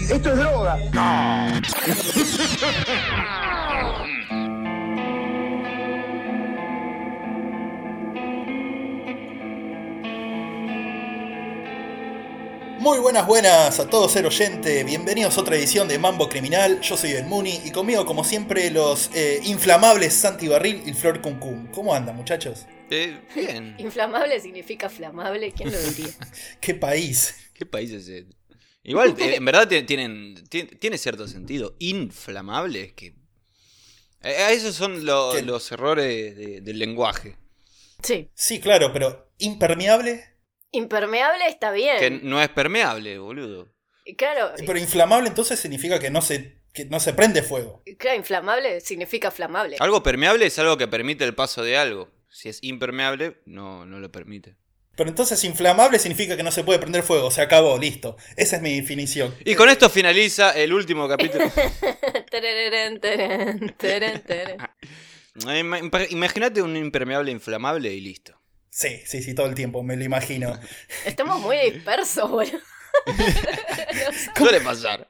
Esto es droga. Muy buenas, buenas a todos ser oyente. Bienvenidos a otra edición de Mambo Criminal. Yo soy el Muni y conmigo, como siempre, los eh, inflamables Santi Barril y Flor Cuncún. ¿Cómo andan, muchachos? Eh, bien. Inflamable significa flamable, ¿quién lo diría? ¿Qué país? ¿Qué país es ese? Igual, eh, en verdad ti- tienen, ti- tiene cierto sentido. Inflamable, que... Eh, esos son los errores de- del lenguaje. Sí. Sí, claro, pero impermeable. Impermeable está bien. Que no es permeable, boludo. Claro, Pero inflamable entonces significa que no se, que no se prende fuego. claro, inflamable significa flamable. Algo permeable es algo que permite el paso de algo. Si es impermeable, no, no lo permite. Pero entonces inflamable significa que no se puede prender fuego. Se acabó, listo. Esa es mi definición. Y con esto finaliza el último capítulo. Impa- Imagínate un impermeable inflamable y listo. Sí, sí, sí, todo el tiempo, me lo imagino. Estamos muy dispersos, boludo. Suele pasar.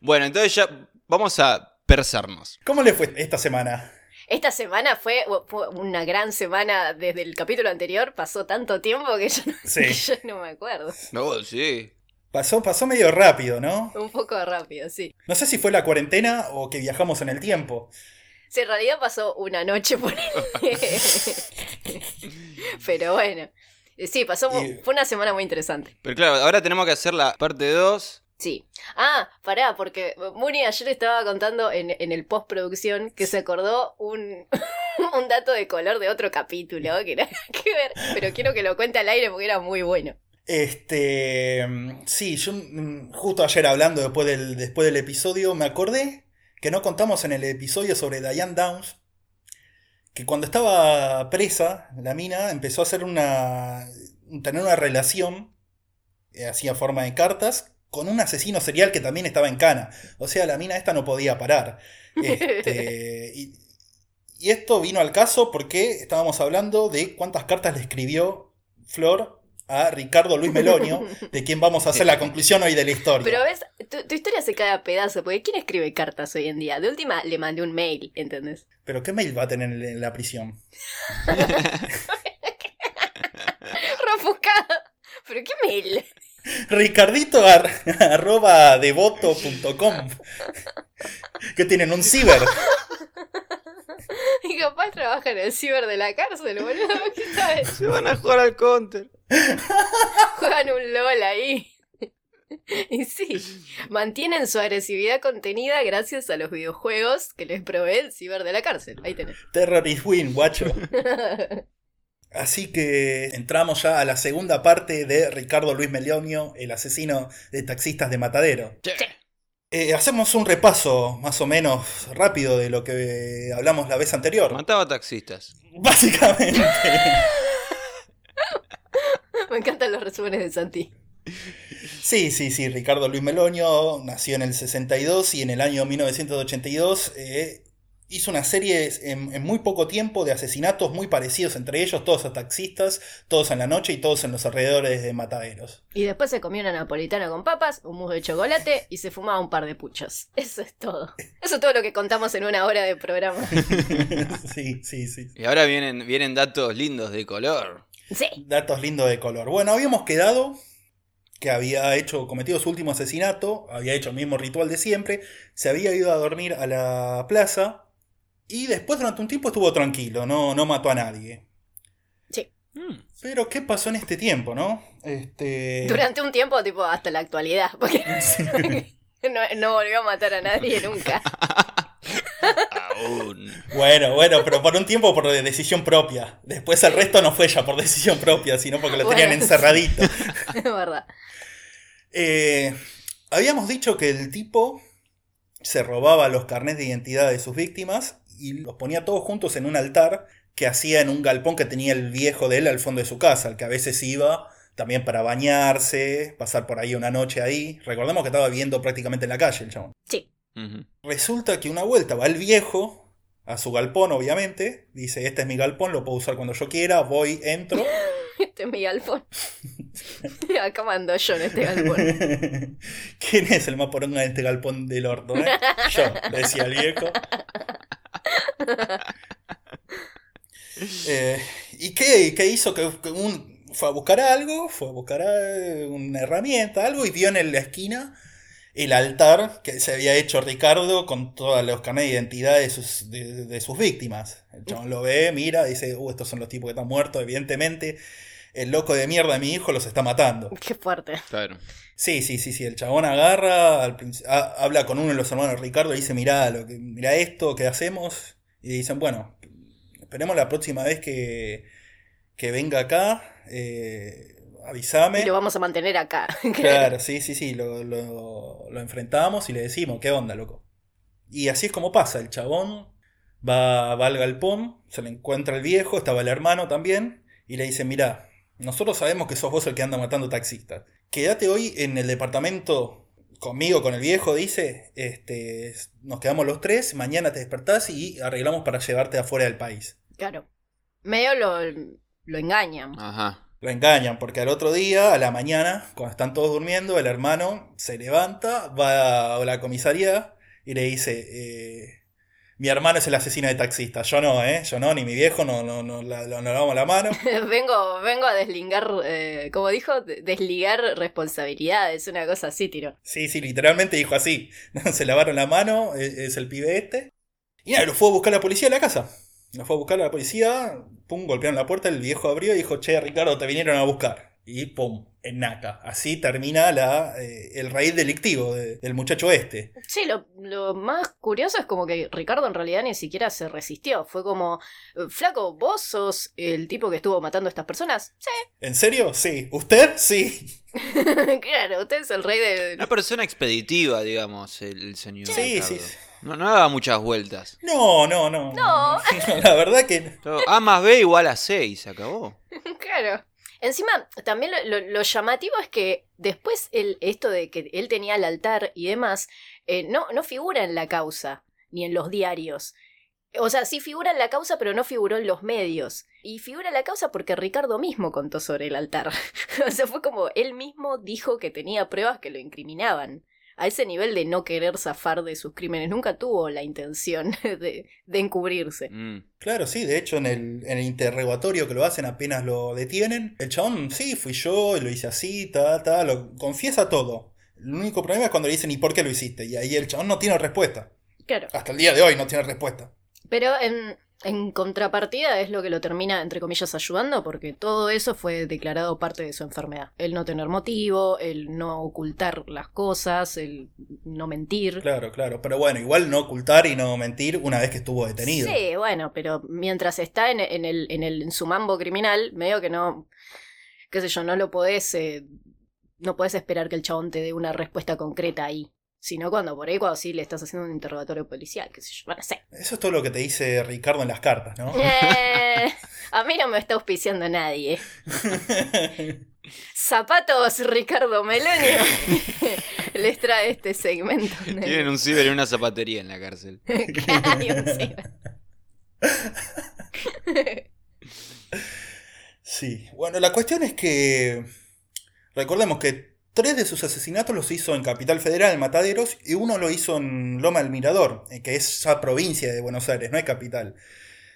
Bueno, entonces ya vamos a persarnos. ¿Cómo le fue esta semana? Esta semana fue, fue una gran semana desde el capítulo anterior. Pasó tanto tiempo que yo no, Sí. que yo no me acuerdo. No, sí. Pasó, pasó medio rápido, ¿no? Un poco rápido, sí. No sé si fue la cuarentena o que viajamos en el tiempo. Sí, en realidad pasó una noche por ahí. Pero bueno. Sí, pasó, Y- fue una semana muy interesante. Pero claro, ahora tenemos que hacer la parte 2. Sí. Ah, pará, porque Muni ayer estaba contando en, en el postproducción que se acordó un, un dato de color de otro capítulo que nada que ver. Pero quiero que lo cuente al aire porque era muy bueno. Este. mm, Sí, yo mm, justo ayer hablando después del, después del episodio, me acordé que no contamos en el episodio sobre Diane Downs. Que cuando estaba presa, la mina empezó a hacer una. tener una relación, eh, hacía forma de cartas, con un asesino serial que también estaba en cana. O sea, la mina esta no podía parar. Este, y, y esto vino al caso porque estábamos hablando de cuántas cartas le escribió Flor a Ricardo Luis Melonio, de quien vamos a hacer la conclusión hoy de la historia. Pero ves, tu, tu historia se cae a pedazo, porque ¿quién escribe cartas hoy en día? De última le mandé un mail, ¿entendés? Pero ¿qué mail va a tener en la prisión? Refuscada. ¿Pero qué mail? Ricardito ar- arroba devoto.com que tienen un ciber. Y capaz trabaja en el ciber de la cárcel, boludo. ¿Qué sabes? Se van a jugar al counter. Juegan un LOL ahí. Y sí, mantienen su agresividad contenida gracias a los videojuegos que les provee el ciber de la cárcel. Ahí tenés. Terrorist win, guacho. Así que entramos ya a la segunda parte de Ricardo Luis Melonio, el asesino de taxistas de Matadero. Che. Eh, hacemos un repaso más o menos rápido de lo que hablamos la vez anterior. Mataba taxistas. Básicamente. Me encantan los resúmenes de Santi. Sí, sí, sí. Ricardo Luis Melonio nació en el 62 y en el año 1982 eh, hizo una serie en, en muy poco tiempo de asesinatos muy parecidos entre ellos, todos a taxistas, todos en la noche y todos en los alrededores de mataderos. Y después se comió una napolitana con papas, un mousse de chocolate y se fumaba un par de puchos. Eso es todo. Eso es todo lo que contamos en una hora de programa. sí, sí, sí. Y ahora vienen, vienen datos lindos de color. Sí. Datos lindos de color. Bueno, habíamos quedado que había hecho, cometido su último asesinato, había hecho el mismo ritual de siempre, se había ido a dormir a la plaza y después durante un tiempo estuvo tranquilo, no, no mató a nadie. Sí. Mm. Pero ¿qué pasó en este tiempo, no? Este... Durante un tiempo, tipo, hasta la actualidad. Porque no, no volvió a matar a nadie nunca. Aún. Bueno, bueno, pero por un tiempo por decisión propia. Después el resto no fue ya por decisión propia, sino porque lo tenían encerradito. Es verdad. Eh, habíamos dicho que el tipo se robaba los carnets de identidad de sus víctimas y los ponía todos juntos en un altar que hacía en un galpón que tenía el viejo de él al fondo de su casa, al que a veces iba también para bañarse, pasar por ahí una noche ahí. Recordemos que estaba viviendo prácticamente en la calle el chabón. Sí. Resulta que una vuelta va el viejo a su galpón, obviamente. Dice, este es mi galpón, lo puedo usar cuando yo quiera. Voy, entro. Este es mi galpón. Acá mando yo en este galpón. ¿Quién es el más poronga de este galpón del orto? eh? Yo, decía el viejo. Eh, ¿Y qué, qué hizo? Que, que un, fue a buscar algo, fue a buscar eh, una herramienta, algo, y vio en la esquina el altar que se había hecho Ricardo con todos los carnet de identidad de sus, de, de sus víctimas. El chabón lo ve, mira, dice, uh, estos son los tipos que están muertos, evidentemente. El loco de mierda de mi hijo los está matando. Qué fuerte. Claro. Sí, sí, sí, sí. El chabón agarra, al habla con uno de los hermanos de Ricardo y dice, mirá, lo que, mirá esto, ¿qué hacemos? Y dicen, bueno, esperemos la próxima vez que, que venga acá, eh, avísame. Y lo vamos a mantener acá. Claro, sí, sí, sí, lo, lo, lo enfrentamos y le decimos, ¿qué onda, loco? Y así es como pasa, el chabón va, va al galpón, se le encuentra el viejo, estaba el hermano también, y le dice, mirá, nosotros sabemos que sos vos el que anda matando taxistas. Quédate hoy en el departamento conmigo, con el viejo, dice, este, nos quedamos los tres, mañana te despertás y arreglamos para llevarte afuera del país. Claro. Medio lo, lo engañan. Ajá. Lo engañan porque al otro día, a la mañana, cuando están todos durmiendo, el hermano se levanta, va a la comisaría y le dice, eh, mi hermano es el asesino de taxistas, yo no, ¿eh? Yo no, ni mi viejo, no, no, no, la- no, lavamos la mano. vengo, vengo a deslingar, eh, como dijo, de- desligar responsabilidades, una cosa así, tiro. Sí, sí, literalmente dijo así. Se lavaron la mano, es, es el pibe este. Y nada, lo fue a buscar la policía a la casa. Lo fue a buscar la policía, pum, golpearon la puerta, el viejo abrió y dijo, che, Ricardo, te vinieron a buscar. Y pum, en naca. Así termina la, eh, el raíz delictivo de- del muchacho este. Sí, lo, lo más curioso es como que Ricardo en realidad ni siquiera se resistió. Fue como, eh, flaco, ¿vos sos el tipo que estuvo matando a estas personas? Sí, ¿En serio? Sí. ¿Usted? Sí. claro, usted es el rey de... Una persona expeditiva, digamos, el, el señor. Sí, Ricardo. sí. No, no daba muchas vueltas. No, no, no. No. La verdad que... A más B igual a C y se acabó. Claro. Encima, también lo, lo- llamativo es que después el, esto de que él tenía el altar y demás, eh, no, no figura en la causa, ni en los diarios. O sea, sí figura en la causa, pero no figuró en los medios. Y figura en la causa porque Ricardo mismo contó sobre el altar. o sea, fue como él mismo dijo que tenía pruebas que lo incriminaban. A ese nivel de no querer zafar de sus crímenes. Nunca tuvo la intención de, de encubrirse. Mm. Claro, sí, de hecho en el, en el interrogatorio que lo hacen apenas lo detienen, el chabón, sí, fui yo, y lo hice así, ta, ta, lo confiesa todo. El único problema es cuando le dicen, ¿y por qué lo hiciste? Y ahí el chabón no tiene respuesta. Claro. Hasta el día de hoy no tiene respuesta. Pero en, en contrapartida es lo que lo termina, entre comillas, ayudando, porque todo eso fue declarado parte de su enfermedad. El no tener motivo, el no ocultar las cosas, el no mentir. Claro, claro. Pero bueno, igual no ocultar y no mentir una vez que estuvo detenido. Sí, bueno, pero mientras está en, en el, en, el, en su mambo criminal, medio que no, qué sé yo, no lo podés, eh, no podés esperar que el chabón te dé una respuesta concreta ahí. Sino cuando por ahí, cuando sí le estás haciendo un interrogatorio policial, qué sé yo, bueno, sé. Eso es todo lo que te dice Ricardo en las cartas, ¿no? Eh, a mí no me está auspiciando nadie. Zapatos Ricardo Melonio les trae este segmento. Tienen un ciber y una zapatería en la cárcel. Un ciber. Sí, bueno, la cuestión es que recordemos que tres de sus asesinatos los hizo en Capital Federal, en Mataderos, y uno lo hizo en Loma del Mirador, eh, que es esa provincia de Buenos Aires, no es capital.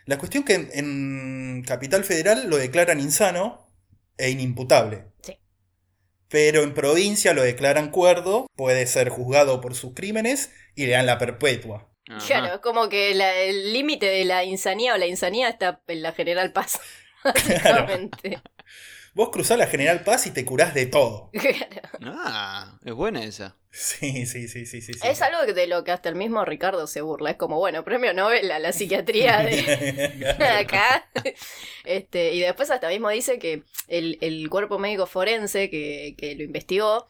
La cuestión que en, en Capital Federal lo declaran insano e inimputable. Sí. Pero en provincia lo declaran cuerdo, puede ser juzgado por sus crímenes y le dan la perpetua. Ajá. Claro, como que la- el límite de la insanía o la insanía está en la General Paz. Básicamente. Vos cruzás la General Paz y te curás de todo. Claro. Ah, es buena esa. Sí, sí, sí, sí, sí. sí. Es algo de lo que hasta el mismo Ricardo se burla. Es como, bueno, premio Nobel a la psiquiatría de, acá. Este, y después hasta mismo dice que el, el cuerpo médico forense que, que lo investigó,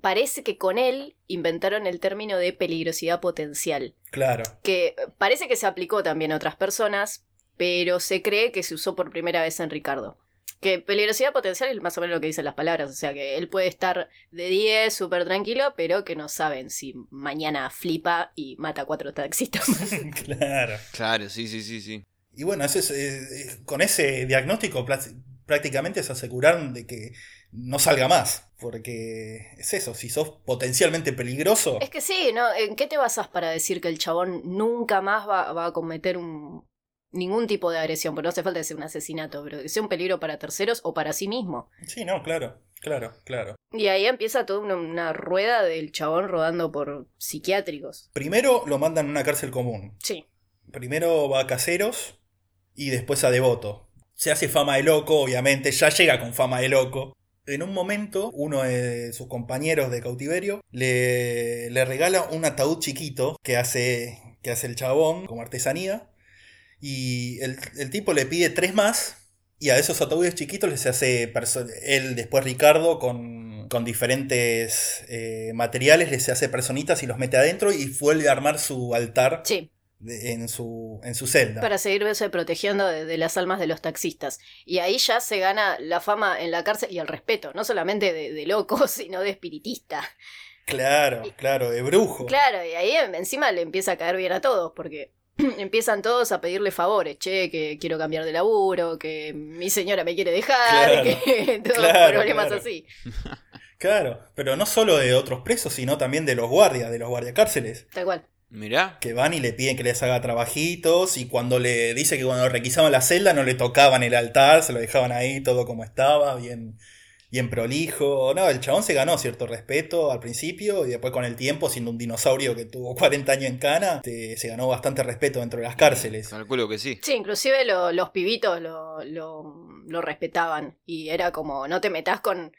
parece que con él inventaron el término de peligrosidad potencial, Claro. que parece que se aplicó también a otras personas, pero se cree que se usó por primera vez en Ricardo. Que peligrosidad potencial es más o menos lo que dicen las palabras, o sea que él puede estar de 10 súper tranquilo, pero que no saben si mañana flipa y mata a cuatro taxistas. Claro. Claro, sí, sí, sí, sí. Y bueno, eso es, eh, eh, con ese diagnóstico prácticamente se aseguraron de que no salga más. Porque es eso, si sos potencialmente peligroso. Es que sí, ¿no? ¿En qué te basas para decir que el chabón nunca más va, va a cometer un, ningún tipo de agresión? Porque no hace falta que sea un asesinato, pero que sea un peligro para terceros o para sí mismo. Sí, no, claro, claro, claro. Y ahí empieza toda una, una rueda del chabón rodando por psiquiátricos. Primero lo mandan a una cárcel común. Sí. Primero va a caseros y después a devoto. Se hace fama de loco, obviamente, ya llega con fama de loco. En un momento, uno de sus compañeros de cautiverio le, le regala un ataúd chiquito que hace, que hace el chabón como artesanía. Y el, el tipo le pide tres más. Y a esos ataúdes chiquitos les hace él, después Ricardo, con, con diferentes eh, materiales, les hace personitas y los mete adentro y vuelve a armar su altar Sí, de- en, su, en su celda. para seguirse protegiendo de, de las almas de los taxistas. Y ahí ya se gana la fama en la cárcel y el respeto, no solamente de, de loco, sino de espiritista. Claro, claro, de brujo. Claro, y ahí encima le empieza a caer bien a todos, porque empiezan todos a pedirle favores, che, que quiero cambiar de laburo, que mi señora me quiere dejar, Claro, que todos claro, problemas claro. así. Claro, pero no solo de otros presos, sino también de los guardias, de los guardiacárceles, Tal cual. Mirá. que van y le piden que les haga trabajitos y cuando le dice que cuando requisaban la celda no le tocaban el altar, se lo dejaban ahí todo como estaba, bien, bien prolijo. No, el chabón se ganó cierto respeto al principio y después con el tiempo, siendo un dinosaurio que tuvo 40 años en cana, te- se ganó bastante respeto dentro de las cárceles. Calculo que sí. Sí, inclusive lo- los pibitos lo, lo, lo respetaban y era como, no te metas con,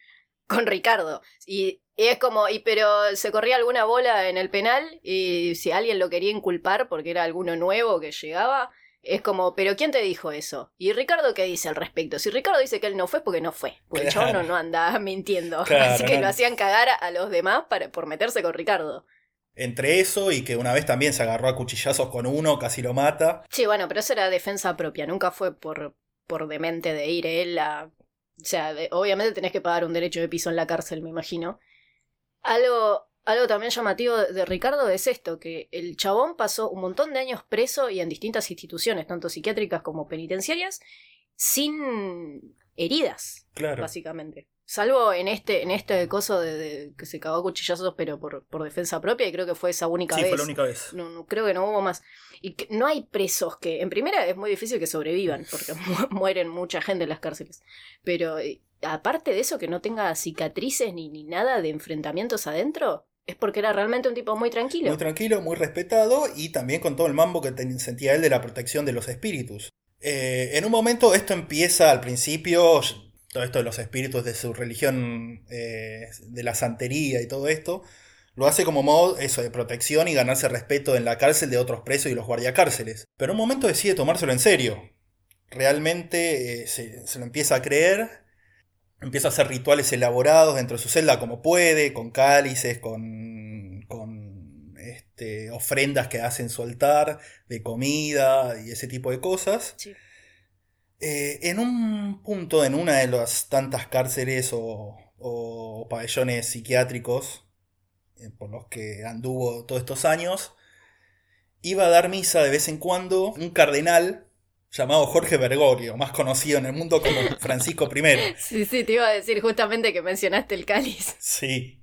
con Ricardo. Y, y es como, y pero se corría alguna bola en el penal y si alguien lo quería inculpar porque era alguno nuevo que llegaba, es como, pero ¿quién te dijo eso? ¿Y Ricardo qué dice al respecto? Si Ricardo dice que él no fue, es porque no fue. Porque el Claro. chabón no, no anda mintiendo. Claro, Así que no. lo hacían cagar a los demás para, por meterse con Ricardo. Entre eso y que una vez también se agarró a cuchillazos con uno, casi lo mata. Sí, bueno, pero eso era defensa propia, nunca fue por, por demente de ir él a... O sea, de- obviamente tenés que pagar un derecho de piso en la cárcel, me imagino. Algo, algo también llamativo de, Ricardo es esto, que el chabón pasó un montón de años preso y en distintas instituciones, tanto psiquiátricas como penitenciarias, sin heridas, Claro. básicamente. Salvo en este, en este coso de, de que se cagó a cuchillazos, pero por, por defensa propia, y creo que fue esa única Sí, vez. fue la única vez. No, no, creo que no hubo más. Y que no hay presos que, en primera, es muy difícil que sobrevivan, porque mu- mueren mucha gente en las cárceles. Pero eh, aparte de eso, que no tenga cicatrices ni, ni nada de enfrentamientos adentro, es porque era realmente un tipo muy tranquilo. Muy tranquilo, muy respetado y también con todo el mambo que sentía él de la protección de los espíritus. Eh, en un momento esto empieza al principio, todo esto de los espíritus de su religión, eh, de la santería y todo esto, lo hace como modo eso de protección y ganarse respeto en la cárcel de otros presos y los guardiacárceles. Pero en un momento decide tomárselo en serio. Realmente eh, se, se lo empieza a creer empieza a hacer rituales elaborados dentro de su celda como puede, con cálices, con, con este, ofrendas que hace en su altar, de comida y ese tipo de cosas. Sí. Eh, en un punto, en una de las tantas cárceles o, o pabellones psiquiátricos eh, por los que anduvo todos estos años, iba a dar misa de vez en cuando un cardenal llamado Jorge Bergoglio, más conocido en el mundo como Francisco I. Sí, sí, te iba a decir justamente que mencionaste el cáliz. Sí.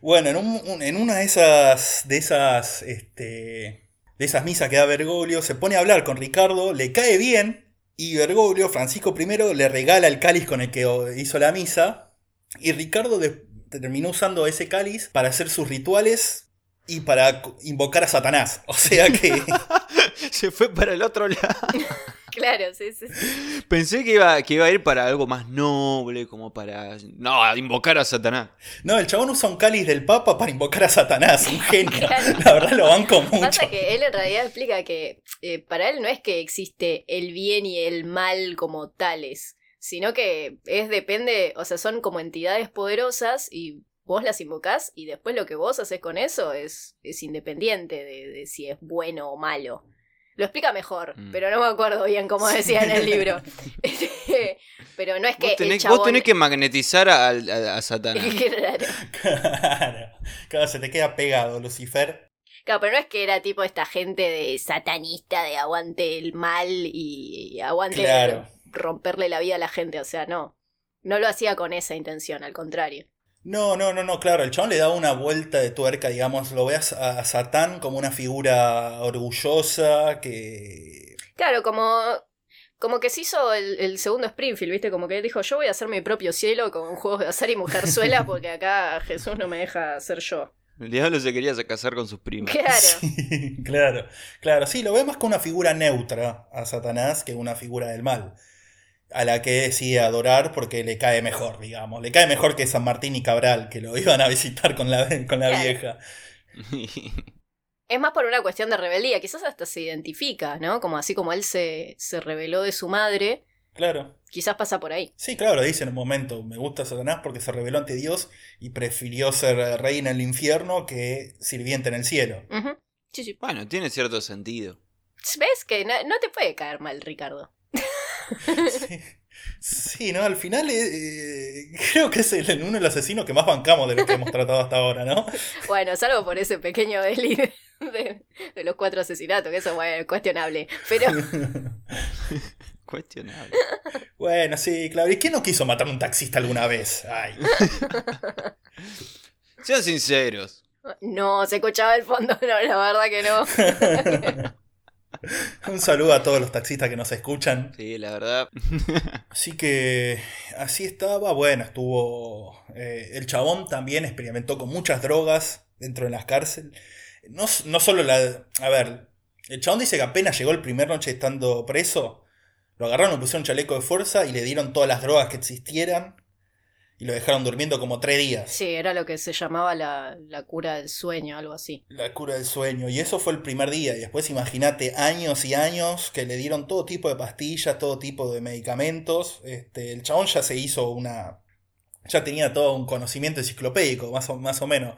Bueno, en, un- un- en una de esas, de esas, este, de esas misas que da Bergoglio, se pone a hablar con Ricardo, le cae bien, y Bergoglio, Francisco I, le regala el cáliz con el que hizo la misa, y Ricardo de- terminó usando ese cáliz para hacer sus rituales y para invocar a Satanás. O sea que, Se fue para el otro lado. Claro, sí, sí. sí. Pensé que iba, que iba a ir para algo más noble, como para. No, invocar a Satanás. no, el chabón usa un cáliz del Papa para invocar a Satanás, un genio. Claro. La verdad lo banco mucho. Pasa que él en realidad explica que eh, para él no es que existe el bien y el mal como tales, sino que es depende, o sea, son como entidades poderosas y vos las invocás y después lo que vos haces con eso es, es independiente de, de si es bueno o malo. Lo explica mejor, Mm. pero no me acuerdo bien cómo decía en el libro. Pero no es que Vos el tenés, chabón... vos tenés que magnetizar a, a- a Satanás. Claro, claro, se te queda pegado, Lucifer. Claro, pero no es que era tipo esta gente de satanista de aguante el mal y, y aguante Claro. romperle la vida a la gente, o sea, no. No lo hacía con esa intención, al contrario. No, no, no, no, claro, el chabón le da una vuelta de tuerca, digamos, lo veas a Satán como una figura orgullosa que... Claro, como, como que se hizo el, el segundo Springfield, ¿viste? Como que dijo, yo voy a hacer mi propio cielo con juegos de azar y mujerzuela porque acá Jesús no me deja ser yo. El diablo se quería casar con sus primas. Claro. Sí, claro, claro, sí, lo ve más como una figura neutra a Satanás que una figura del mal. A la que decide adorar porque le cae mejor, digamos. Le cae mejor que San Martín y Cabral, que lo iban a visitar con la, con la vieja. Es más por una cuestión de rebeldía, quizás hasta se identifica, ¿no? Como así como él se, se rebeló de su madre, Claro. quizás pasa por ahí. Sí, claro, lo dice en un momento. Me gusta Satanás porque se rebeló ante Dios y prefirió ser rey en el infierno que sirviente en el cielo. Sí, sí. bueno, tiene cierto sentido. ¿Ves que no, no te puede caer mal, Ricardo? Sí, Sí, no, al final eh, eh, creo que es el, uno de los asesinos que más bancamos de los que hemos tratado hasta ahora, ¿no? Bueno, salvo por ese pequeño deli de, de- de los cuatro asesinatos, que eso bueno, es cuestionable. Pero Cuestionable. Bueno, sí, claro. ¿Y quién no quiso matar a un taxista alguna vez? Ay. Sean sinceros. no, se escuchaba el fondo, no, la verdad que no. Un saludo a todos los taxistas que nos escuchan. Sí, la verdad. Así que así estaba. Bueno, estuvo. eh, el chabón también experimentó con muchas drogas dentro de las cárceles. No, no solo la. A ver, el chabón dice que apenas llegó el primer noche estando preso. Lo agarraron, le pusieron un chaleco de fuerza y le dieron todas las drogas que existieran. Y lo dejaron durmiendo como tres días. Sí, era lo que se llamaba la, la cura del sueño, algo así. La cura del sueño. Y eso fue el primer día. Y después imagínate años y años que le dieron todo tipo de pastillas, todo tipo de medicamentos. Este, el chabón ya se hizo una... Ya tenía todo un conocimiento enciclopédico, más o, más o menos,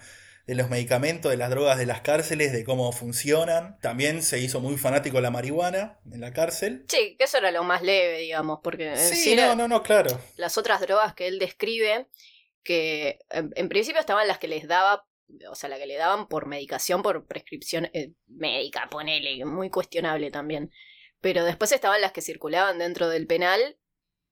de los medicamentos, de las drogas de las cárceles, de cómo funcionan. También se hizo muy fanático de la marihuana en la cárcel. Sí, que eso era lo más leve, digamos, porque en Sí, sí no, no, no, claro. las otras drogas que él describe, que en, en principio estaban las que les daba, o sea, la que le daban por medicación, por prescripción eh, médica, ponele, muy cuestionable también. Pero después estaban las que circulaban dentro del penal,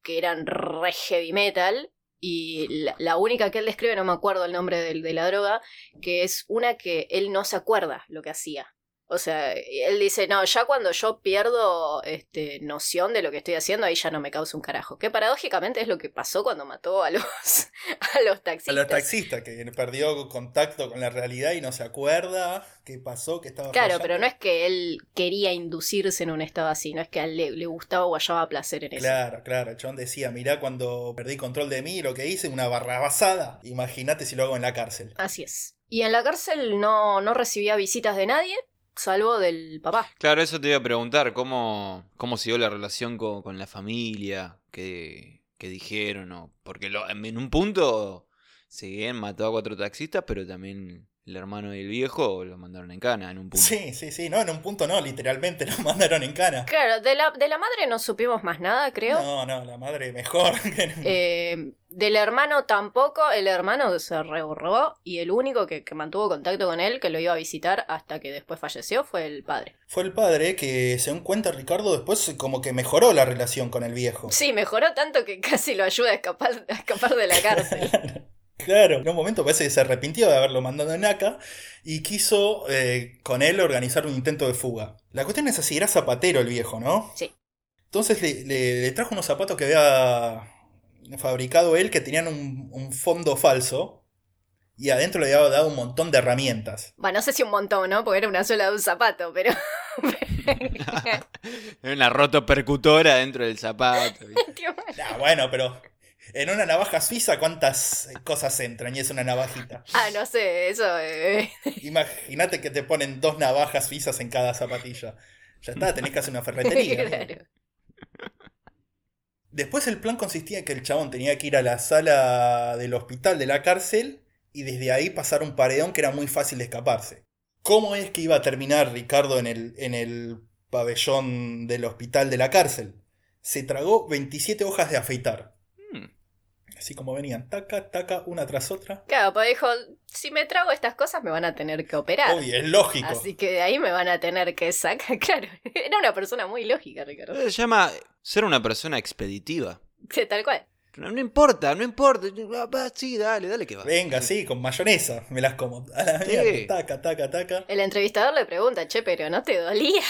que eran re heavy metal, y la, la única que él describe, no me acuerdo el nombre de la droga, que es una que él no se acuerda lo que hacía. O sea, él dice, no, ya cuando yo pierdo este, noción de lo que estoy haciendo, ahí ya no me causa un carajo. Que paradójicamente es lo que pasó cuando mató a los, a los A taxistas. los taxistas, que perdió contacto con la realidad y no se acuerda qué pasó, qué estaba Claro, fallando. pero no es que él quería inducirse en un estado así, no es que a él le, le gustaba o hallaba placer en eso. Claro, claro. Chabón decía, mirá cuando perdí control de mí, lo que hice, una barrabasada. Imagínate si lo hago en la cárcel. Así es. Y en la cárcel no, no recibía visitas de nadie, salvo del papá. Claro, eso te iba a preguntar, ¿cómo, cómo siguió la relación con, con la familia? ¿Qué, qué dijeron? o- Porque lo- en un punto, si bien mató a cuatro taxistas, pero también el hermano y el viejo lo mandaron en cana en un punto. Sí, sí, sí. No, en un punto no, literalmente lo mandaron en cana. Claro, de la, de la madre no supimos más nada, creo. No, no, la madre mejor. Eh, del hermano tampoco, el hermano se reborró y el único que, que mantuvo contacto con él, que lo iba a visitar hasta que después falleció, fue el padre. Fue el padre que, según cuenta Ricardo, después como que mejoró la relación con el viejo. Sí, mejoró tanto que casi lo ayuda a escapar, a escapar de la cárcel. Claro, en un momento parece que se arrepintió de haberlo mandado en ACA y quiso eh, con él organizar un intento de fuga. La cuestión es así, era zapatero el viejo, ¿no? Sí. Entonces le, le- le trajo unos zapatos que había fabricado él que tenían un, un fondo falso y adentro le había dado un montón de herramientas. Bueno, no sé si un montón, ¿no? Porque era una sola de un zapato, pero... Era una rotopercutora dentro del zapato. ¿viste? Ah, bueno, pero en una navaja suiza cuántas cosas entran y es una navajita. ah, no sé, eso... eh, Imagínate que te ponen dos navajas suizas en cada zapatilla. Ya está, tenés que hacer una ferretería. claro. Después el plan consistía en que el chabón tenía que ir a la sala del hospital de la cárcel y desde ahí pasar un paredón que era muy fácil de escaparse. ¿Cómo es que iba a terminar Ricardo en el, en el pabellón del hospital de la cárcel? Se tragó 27 hojas de afeitar. Así como venían, taca, taca, una tras otra. Claro, pues dijo, si me trago estas cosas me van a tener que operar. Obvio, es lógico. Así que de ahí me van a tener que sacar. Claro, era una persona muy lógica, Ricardo. Se llama ser una persona expeditiva. Sí, tal cual. No, no importa, no importa. Sí, dale, dale que va. Venga, sí, con mayonesa, me las como. A la Sí. mierda, taca, taca, taca. El entrevistador le pregunta, che, pero ¿no te dolía?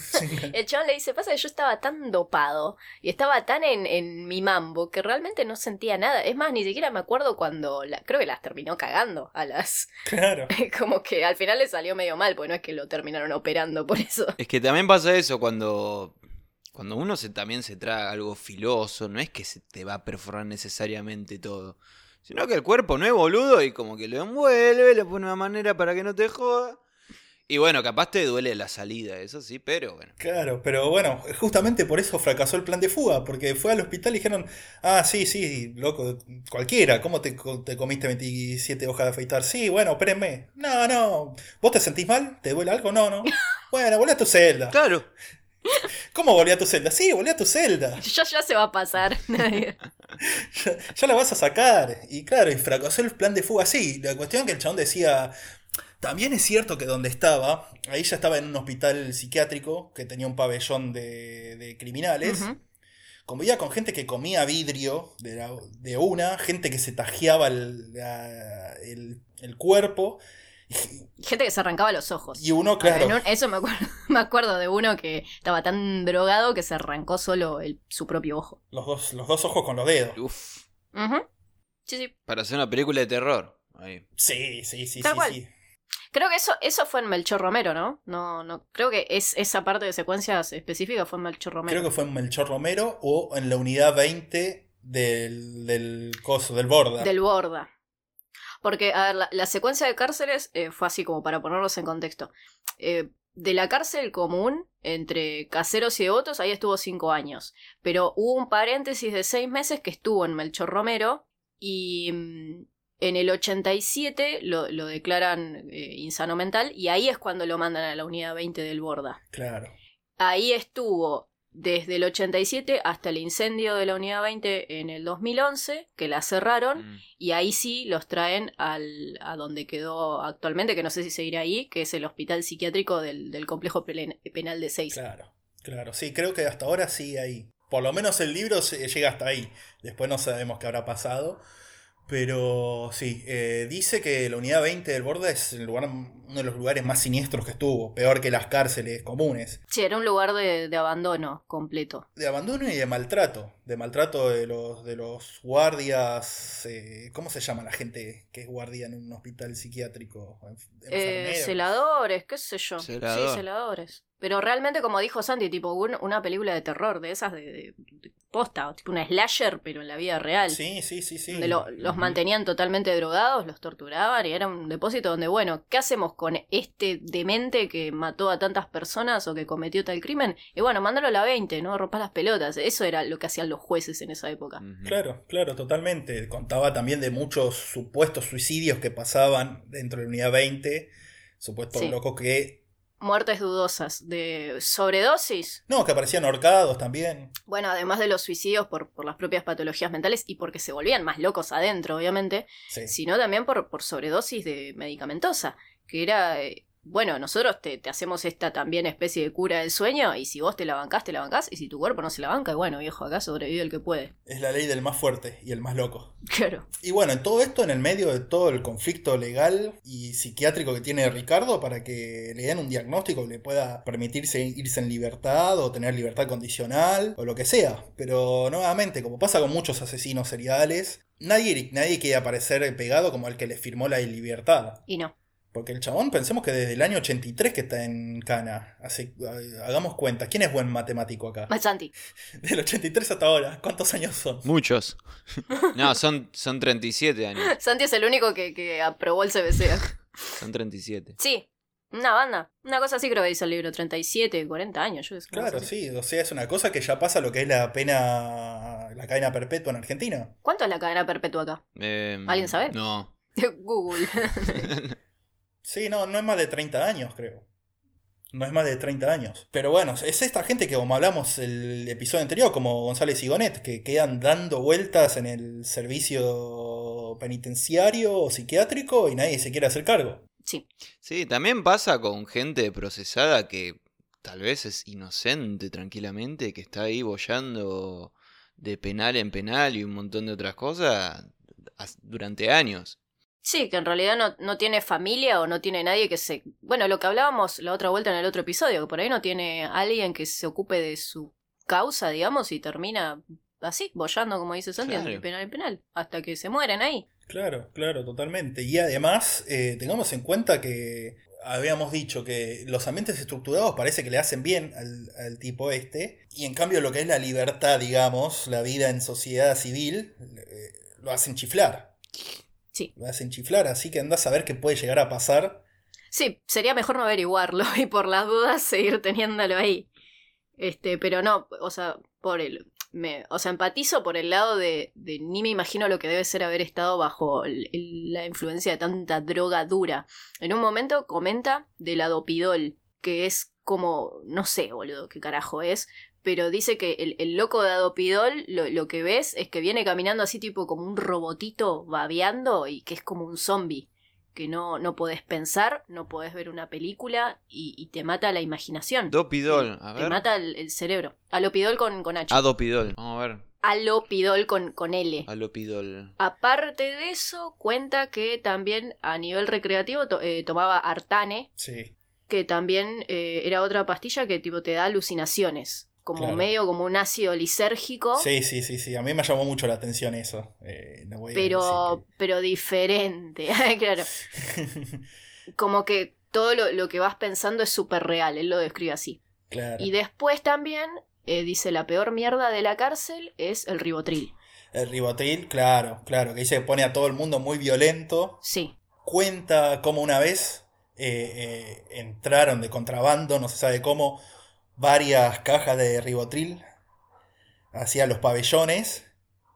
El chabón le dice, pasa que yo estaba tan dopado y estaba tan en, en mi mambo que realmente no sentía nada. Es más, ni siquiera me acuerdo cuando, la- creo que las terminó cagando a las... Claro. Como que al final le salió medio mal, porque no es que lo terminaron operando por eso. Es que también pasa eso cuando. Cuando uno se, también se traga algo filoso, no es que se te va a perforar necesariamente todo. Sino que el cuerpo no es boludo y como que lo envuelve, le pone una manera para que no te joda. Y bueno, capaz te duele la salida, eso sí, pero bueno. Claro, pero bueno, justamente por eso fracasó el plan de fuga, porque fue al hospital y dijeron, ah, sí, sí, loco, cualquiera, ¿cómo te, co- te comiste 27 hojas de afeitar? Sí, bueno, espérenme. No, no, ¿vos te sentís mal? ¿Te duele algo? No, no. Bueno, volví a tu celda. Claro, ¿Cómo volví a tu celda? Sí, volví a tu celda. Ya, ya se va a pasar. Ya, ya la vas a sacar. Y claro, y fracasó el plan de fuga. Sí, la cuestión que el chabón decía. También es cierto que donde estaba, ahí ya estaba en un hospital psiquiátrico que tenía un pabellón de, de criminales. Ujú. Convivía con gente que comía vidrio de, la- de una, gente que se tajeaba el, la- el- el cuerpo. Y, Gente que se arrancaba los ojos. y uno, claro, un- eso me acuerdo, me acuerdo de uno que estaba tan drogado que se arrancó solo el- su propio ojo. los, dos, los dos ojos con los dedos. uff, Ujú. Sí, sí. para hacer una película de terror. Ahí. Sí, sí, sí, Tal sí, cual. sí. Creo que eso, eso fue en Melchor Romero, ¿no? No, no. Creo que es esa parte de secuencias específicas fue en Melchor Romero. Creo que fue en Melchor Romero o en la unidad 20 del, del coso, del Borda. Del Borda. Porque, a ver, la, la secuencia de cárceles eh, fue así como para ponerlos en contexto. Eh, de la cárcel común, entre caseros y devotos, ahí estuvo cinco años. Pero hubo un paréntesis de seis meses que estuvo en Melchor Romero y mm, en el 87 lo, lo declaran eh, insano mental y ahí es cuando lo mandan a la unidad 20 del Borda. Claro. Ahí estuvo desde el 87 hasta el incendio de la unidad 20 en el 2011, que la cerraron, Mm. y ahí sí los traen al, a donde quedó actualmente, que no sé si seguirá ahí, que es el hospital psiquiátrico del, del complejo penal de Seis. Claro, claro. Sí, creo que hasta ahora sí ahí. Por lo menos el libro se- llega hasta ahí. Después no sabemos qué habrá pasado. Pero sí, eh, dice que la unidad 20 del Borda es el lugar, uno de los lugares más siniestros que estuvo. Peor que las cárceles comunes. Sí, era un lugar de, de abandono completo. De abandono y de maltrato. De maltrato de los, de los guardias. eh, ¿Cómo se llama la gente que es guardia en un hospital psiquiátrico? Eh, celadores, qué sé yo. Celador. Sí, celadores. Pero realmente, como dijo Santi, tipo un- una película de terror, de esas de, de- de posta, tipo una slasher, pero en la vida real. Sí, sí, sí, sí. donde lo- los mantenían totalmente drogados, los torturaban y era un depósito donde, bueno, ¿qué hacemos con este demente que mató a tantas personas o que cometió tal crimen? Y bueno, mándalo a la 20, no rompas las pelotas. Eso era lo que hacían los jueces en esa época. Claro, claro, totalmente. Contaba también de muchos supuestos suicidios que pasaban dentro de la unidad 20. Supuestos Sí. locos que. Muertes dudosas de sobredosis. No, que aparecían ahorcados también. Bueno, además de los suicidios por, por las propias patologías mentales y porque se volvían más locos adentro, obviamente, Sí. sino también por, por sobredosis de medicamentosa, que era, eh, bueno, nosotros te, te hacemos esta también especie de cura del sueño y si vos te la bancás, te la bancás y si tu cuerpo no se la banca, y bueno, viejo, acá sobrevive el que puede. Es la ley del más fuerte y el más loco. Claro. Y bueno, en todo esto, en el medio de todo el conflicto legal y psiquiátrico que tiene Ricardo, para que le den un diagnóstico que le pueda permitirse irse en libertad o tener libertad condicional o lo que sea. Pero nuevamente, como pasa con muchos asesinos seriales, nadie, nadie quiere aparecer pegado como el que le firmó la libertad. Y no. Porque el chabón, pensemos que desde el año 83 que está en Cana. Así, hagamos cuenta, ¿quién es buen matemático acá? Santi. Del 83 hasta ahora, ¿cuántos años son? Muchos. No, son, son 37 años. Santi es el único que, que aprobó el CBC. Son 37. Sí, una banda. Una cosa así creo que dice el libro, 37, 40 años. Yo Claro, sí, o sea, es una cosa que ya pasa lo que es la pena, la cadena perpetua en Argentina. ¿Cuánto es la cadena perpetua acá? Eh, ¿Alguien sabe? No. Google. Sí, no, no es más de 30 años, creo. No es más de 30 años. Pero bueno, es esta gente que, como hablamos el episodio anterior, como González y Gonet, que quedan dando vueltas en el servicio penitenciario o psiquiátrico y nadie se quiere hacer cargo. Sí. Sí, también pasa con gente procesada que tal vez es inocente tranquilamente, que está ahí bollando de penal en penal y un montón de otras cosas as- durante años. Sí, que en realidad no, no tiene familia o no tiene nadie que se... Bueno, lo que hablábamos la otra vuelta en el otro episodio, que por ahí no tiene alguien que se ocupe de su causa, digamos, y termina así, bollando, como dice Santi, Claro. penal y penal, hasta que se mueren ahí. Claro, claro, totalmente. Y además, eh, tengamos en cuenta que habíamos dicho que los ambientes estructurados parece que le hacen bien al, al tipo este, y en cambio lo que es la libertad, digamos, la vida en sociedad civil, eh, lo hacen chiflar. Sí. Lo hacen chiflar, así que andás a ver qué puede llegar a pasar. Sí, sería mejor no averiguarlo y por las dudas seguir teniéndolo ahí. Este, pero no, o sea, por el. Me, o sea, empatizo por el lado de, de ni me imagino lo que debe ser haber estado bajo el- el- la influencia de tanta droga dura. En un momento comenta del adopidol, que es como, no sé, boludo, qué carajo es, pero dice que el, el loco de adopidol lo, lo que ves es que viene caminando así tipo como un robotito babeando y que es como un zombie que no, no podés pensar, no podés ver una película y, y te mata la imaginación. Dopidol, a te ver. mata el, el cerebro. Alopidol con, con H. Adopidol, vamos a ver. Alopidol con, con L. Alopidol. Aparte de eso, cuenta que también a nivel recreativo to- eh, tomaba Artane, Sí, que también eh, era otra pastilla que tipo te da alucinaciones. Como Claro. medio como un ácido lisérgico. sí, sí, sí, sí. A mí me llamó mucho la atención eso. Eh, no voy a Pero, pero diferente. claro. Como que todo lo, lo que vas pensando es súper real. Él lo describe así. claro. Y después también eh, dice la peor mierda de la cárcel es el ribotril. El ribotril, claro, claro, que dice que pone a todo el mundo muy violento. Sí, Cuenta cómo una vez eh, entraron de contrabando, no se sabe cómo, varias cajas de ribotril hacia los pabellones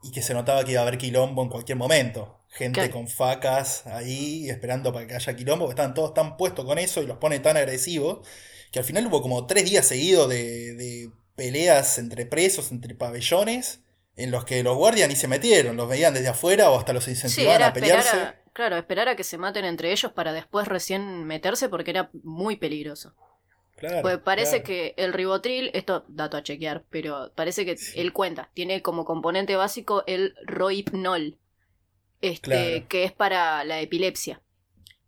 y que se notaba que iba a haber quilombo en cualquier momento. Gente con facas ahí esperando para que haya quilombo, que estaban todos tan puestos con eso y los pone tan agresivos que al final hubo como tres días seguidos de, de peleas entre presos, entre pabellones, en los que los guardias ni se metieron, los veían desde afuera o hasta los incentivaban a pelearse. a, claro, esperar a que se maten entre ellos para después recién meterse porque era muy peligroso. Claro, Pues parece claro. que el ribotril, esto dato a chequear, pero parece que Sí. él cuenta, tiene como componente básico el rohypnol, este, Claro. que es para la epilepsia.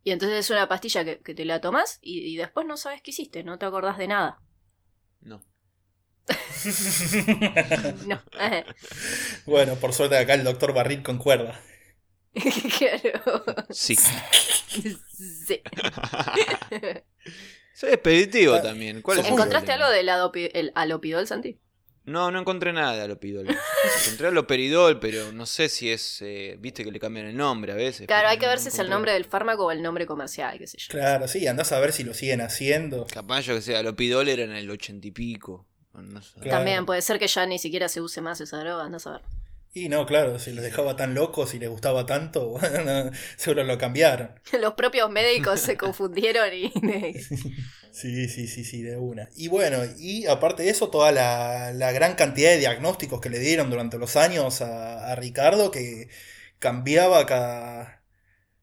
Y entonces es una pastilla que, que te la tomas y, y después no sabes qué hiciste, no te acordás de nada. No. No. bueno, por suerte acá el doctor Barril concuerda. claro. Sí. Sí. Soy expeditivo Ah, también. ¿Cuál es ¿Encontraste algo del el alopidol, Santi? No, no encontré nada de alopidol. Encontré aloperidol, pero no sé si es. eh, Viste que le cambian el nombre a veces. Claro, hay que no- ver si es el nombre del fármaco o el nombre comercial, qué sé yo. Claro, sí, andás a ver si lo siguen haciendo. Capaz yo que sé, alopidol era en el ochenta y pico. No sé. Claro. También puede ser que ya ni siquiera se use más esa droga, andás a ver. Y no, claro, si los dejaba tan locos y les gustaba tanto, bueno, seguro lo cambiaron. Los propios médicos se confundieron y... Sí, sí, sí, sí, de una. Y bueno, y aparte de eso, toda la, la gran cantidad de diagnósticos que le dieron durante los años a, a Ricardo, que cambiaba cada,